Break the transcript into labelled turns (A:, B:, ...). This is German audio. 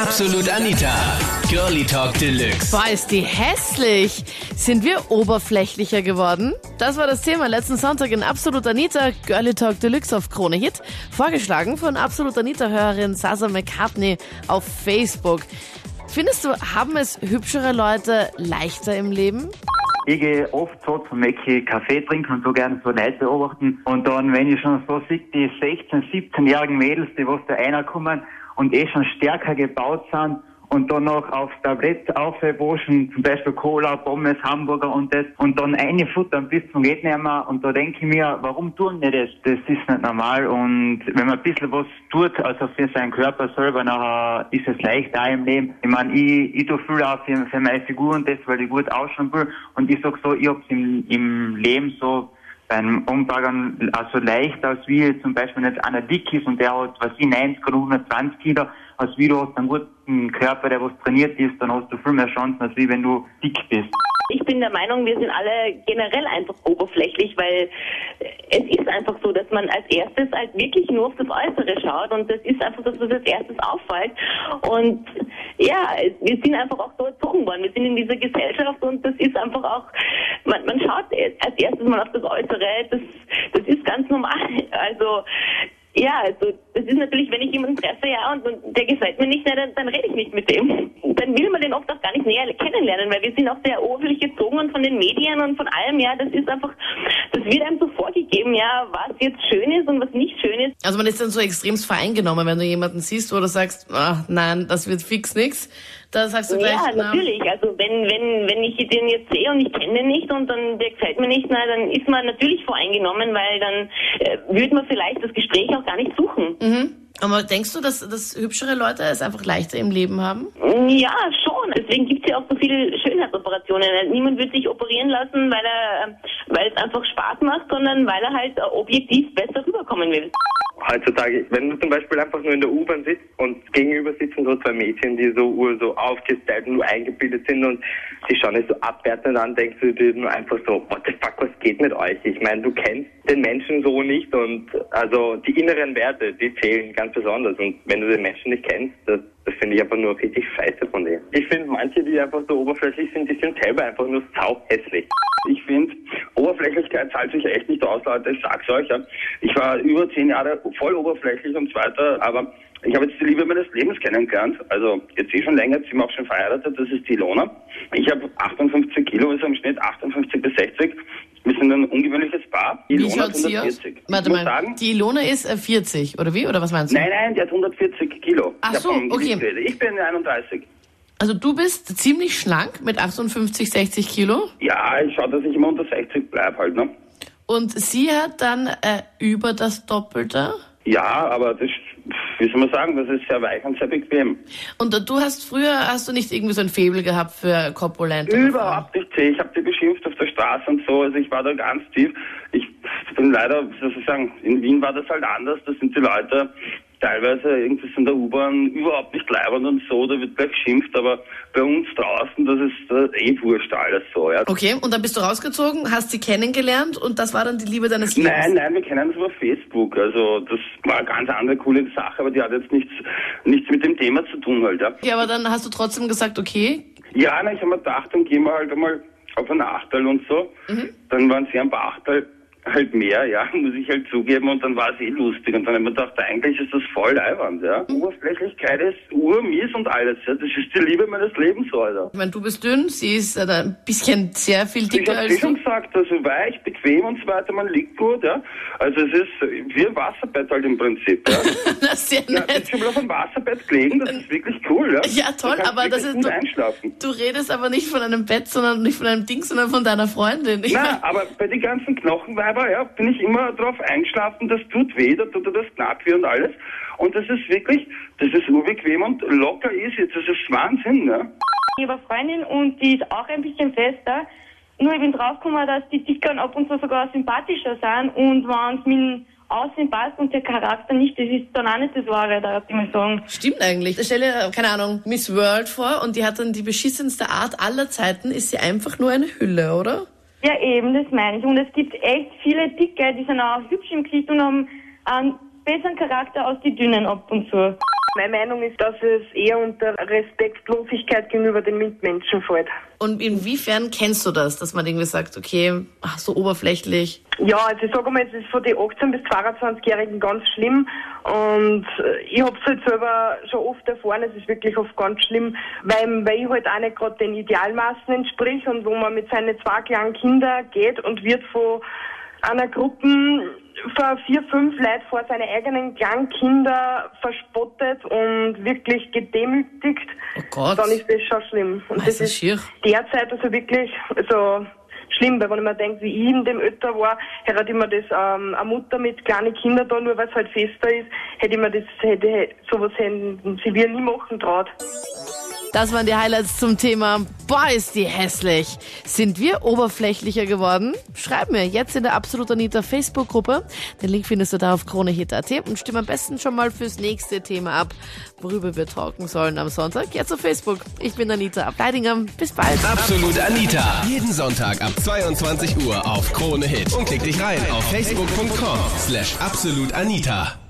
A: Absolut Anita. Girlie Talk Deluxe.
B: Boah, ist die hässlich. Sind wir oberflächlicher geworden? Das war das Thema letzten Sonntag in Absolut Anita, Girlie Talk Deluxe auf Krone Hit. Vorgeschlagen von Absolut Anita-Hörerin Sasa McCartney auf Facebook. Findest du, haben es hübschere Leute leichter im Leben?
C: Ich gehe oft so zum Mäcki Kaffee trinken und so gerne so Leute beobachten. Und dann, wenn ich schon so sehe, die 16-, 17-jährigen Mädels, die was da einer kommen und eh schon stärker gebaut sind und dann noch aufs Tablett aufwaschen, zum Beispiel Cola, Pommes, Hamburger und das und dann eine Futter bis zum geht und da denke ich mir, warum tun die das? Das ist nicht normal und wenn man ein bisschen was tut, also für seinen Körper selber, nachher ist es leichter im Leben. Ich meine, ich, ich tue viel auch für, für meine Figur und das, weil ich gut ausschauen will und ich sag so, ich hab's im, im Leben so beim Umtragern also leicht aus wie zum Beispiel jetzt einer dick ist und der hat, was ich, 90 oder 120 Kilo, als wie du hast einen guten Körper, der was trainiert ist, dann hast du viel mehr Chancen, als wie wenn du dick bist.
D: Ich bin der Meinung, wir sind alle generell einfach oberflächlich, weil es ist einfach so, dass man als erstes halt wirklich nur auf das Äußere schaut und das ist einfach das, was als erstes auffällt. Und ja, wir sind einfach auch so erzogen worden. Wir sind in dieser Gesellschaft und das ist einfach auch, man, man schaut als erstes mal auf das Äußere. Das, das ist ganz normal. Also ja, also das ist natürlich, wenn ich jemanden treffe, ja, und, und der gefällt mir nicht, na, dann, dann rede ich nicht mit dem. Dann will man den oft auch gar nicht näher kennenlernen, weil wir sind auch sehr oberflächlich erzogen und von den Medien und von allem, ja, das ist einfach, das wird einem so vorgegeben, ja, was jetzt schön ist und was nicht schön ist.
B: Also man ist dann so extremst vereingenommen, wenn du jemanden siehst, wo du sagst, ach, nein, das wird fix nix. Da sagst du gleich,
D: Ja,
B: na,
D: natürlich. Also wenn, wenn, wenn ich den jetzt sehe und ich kenne den nicht und dann der gefällt mir nicht, na, dann ist man natürlich voreingenommen, weil dann äh, würde man vielleicht das Gespräch auch gar nicht suchen.
B: Mhm. Aber denkst du, dass, dass hübschere Leute es einfach leichter im Leben haben?
D: Ja, schon. Deswegen gibt es ja auch so viele Schönheitsoperationen. Niemand wird sich operieren lassen, weil er, weil es einfach Spaß macht, sondern weil er halt objektiv besser rüberkommen will.
E: heutzutage, wenn du zum Beispiel einfach nur in der U-Bahn sitzt und gegenüber sitzen so zwei Mädchen, die so ur so aufgestylt und nur eingebildet sind und die schauen dich so abwertend an, denkst du dir nur einfach so, what the fuck, was geht mit euch? Ich meine, du kennst den Menschen so nicht und also die inneren Werte, die zählen ganz besonders und wenn du den Menschen nicht kennst, das, das finde ich einfach nur richtig scheiße von denen. Ich finde manche, die einfach so oberflächlich sind, die sind selber einfach nur sau hässlich. Ich finde, Oberflächlichkeit zahlt sich echt nicht aus, Leute. Ich sag's euch. Ja. Ich war über zehn Jahre voll oberflächlich und so weiter, aber ich habe jetzt die Liebe meines Lebens kennengelernt. Also jetzt eh schon länger, jetzt sind wir auch schon verheiratet. Das ist die Ilona. Ich habe 58 Kilo, also im Schnitt 58 bis 60. Wir sind ein ungewöhnliches Paar. Die
B: Wie
E: Ilona hat
B: hier aus?
E: 140.
B: Warte mal,
E: sagen,
B: die Ilona ist äh, 40, oder wie? Oder was meinst du?
E: nein, nein, die hat 140 Kilo.
B: Ach so, okay.
E: Ich bin 31.
B: Also du bist ziemlich schlank mit 58, 60 Kilo
E: Ja, ich schaue, dass ich immer unter 60 bleibe halt, ne?
B: und sie hat dann äh, über das Doppelte.
E: Ja, aber das, wie soll man sagen, das ist sehr weich und sehr bequem.
B: Und du hast früher, hast du nicht irgendwie so ein Faible gehabt für korpulente Frauen?
E: Überhaupt nicht. Ich habe die beschimpft auf der Straße und so. Also ich war da ganz tief. Ich bin leider, wie soll ich sagen, in Wien war das halt anders. Da sind die Leute teilweise irgendwie in der U-Bahn überhaupt nicht leibend und so. Da wird gleich geschimpft. Aber bei uns draußen, das ist äh, eh wurscht alles so. Ja.
B: Okay, und dann bist du rausgezogen, hast sie kennengelernt und das war dann die Liebe deines Lebens.
E: Nein, nein, wir kennen uns über Facebook. Also das war eine ganz andere coole Sache, aber die hat jetzt nichts, nichts mit dem Thema zu tun halt. Ja.
B: Ja, aber dann hast du trotzdem gesagt, okay,
E: Ja, na, ich habe mir gedacht, dann gehen wir halt einmal auf ein Achtel und so. Dann waren sie ein paar Achtel halt mehr, ja, muss ich halt zugeben. Und dann war es eh lustig. Und dann habe ich mir gedacht, eigentlich ist das voll leiwand, ja. Oberflächlichkeit ist urmies und alles, ja. Das ist die Liebe meines Lebens, Alter.
B: ich meine, du bist dünn, sie ist äh, ein bisschen sehr viel
E: Ich
B: dicker
E: habe
B: als
E: eh schon gesagt, also weich, bequem und so weiter, man liegt gut, ja. Also es ist wie ein Wasserbett halt im Prinzip, ja.
B: Das ist sehr
E: ja
B: nett.
E: ich schon mal auf einem Wasserbett gelegen, das ist wirklich cool, ja.
B: Ja, toll, aber das ist du,
E: einschlafen.
B: du redest aber nicht von einem Bett, sondern nicht von einem Ding, sondern von deiner Freundin. Ich
E: Na, aber bei den ganzen Knochenweiber, ja, bin ich immer drauf eingeschlafen, das tut weh, da tut das knapp weh und alles. Und das ist wirklich, das ist urbequem und locker ist jetzt, das ist Wahnsinn, ne?
F: Ich habe eine Freundin und die ist auch ein bisschen fester. Nur ich bin draufgekommen, dass die Dickeren ab und zu sogar sympathischer sind und wenn es mit dem Aussehen passt und der Charakter nicht, das ist dann auch nicht das Wahre, da ich mal sagen.
B: Stimmt eigentlich. Stell dir, keine Ahnung, Miss World vor und die hat dann die beschissenste Art aller Zeiten, ist sie einfach nur eine Hülle, oder?
F: Ja, eben, das meine ich. Und es gibt echt viele Dicke, die sind auch hübsch im Gesicht und haben einen besseren Charakter als die Dünnen ab und zu. Meine Meinung ist, dass es eher unter Respektlosigkeit gegenüber den Mitmenschen fällt.
B: Und inwiefern kennst du das, dass man irgendwie sagt, okay, ach, so oberflächlich?
F: Ja, also ich sage mal, es ist von den 18- bis 22-Jährigen ganz schlimm. Und äh, ich habe es halt selber schon oft erfahren, es ist wirklich oft ganz schlimm, weil, weil ich halt auch nicht gerade den Idealmaßen entsprich und wo man mit seinen zwei kleinen Kindern geht und wird von einer Gruppe vor vier, fünf Leuten vor seine eigenen kleinen Kinder verspottet und wirklich gedemütigt,
B: Oh Gott.
F: dann ist das schon schlimm. Und
B: Das
F: das ist
B: schier.
F: derzeit also wirklich also schlimm, weil wenn ich mir denke, wie ich in dem Alter war, hätte ich mir das ähm, eine Mutter mit kleinen Kindern da, nur weil es halt fester ist, hätte ich mir das hätte sowas hätten sie wir nie machen traut.
B: Das waren die Highlights zum Thema Boah, ist die hässlich. Sind wir oberflächlicher geworden? Schreib mir jetzt in der Absolut Anita Facebook-Gruppe. Den Link findest du da auf kronehit.at und stimm am besten schon mal fürs nächste Thema ab, worüber wir talken sollen am Sonntag. Jetzt auf Facebook. Ich bin Anita Ableidinger. Bis bald.
A: Absolut Anita. Jeden Sonntag ab 22 Uhr auf Krone Hit. Und klick dich rein auf facebook.com slash absolutanita.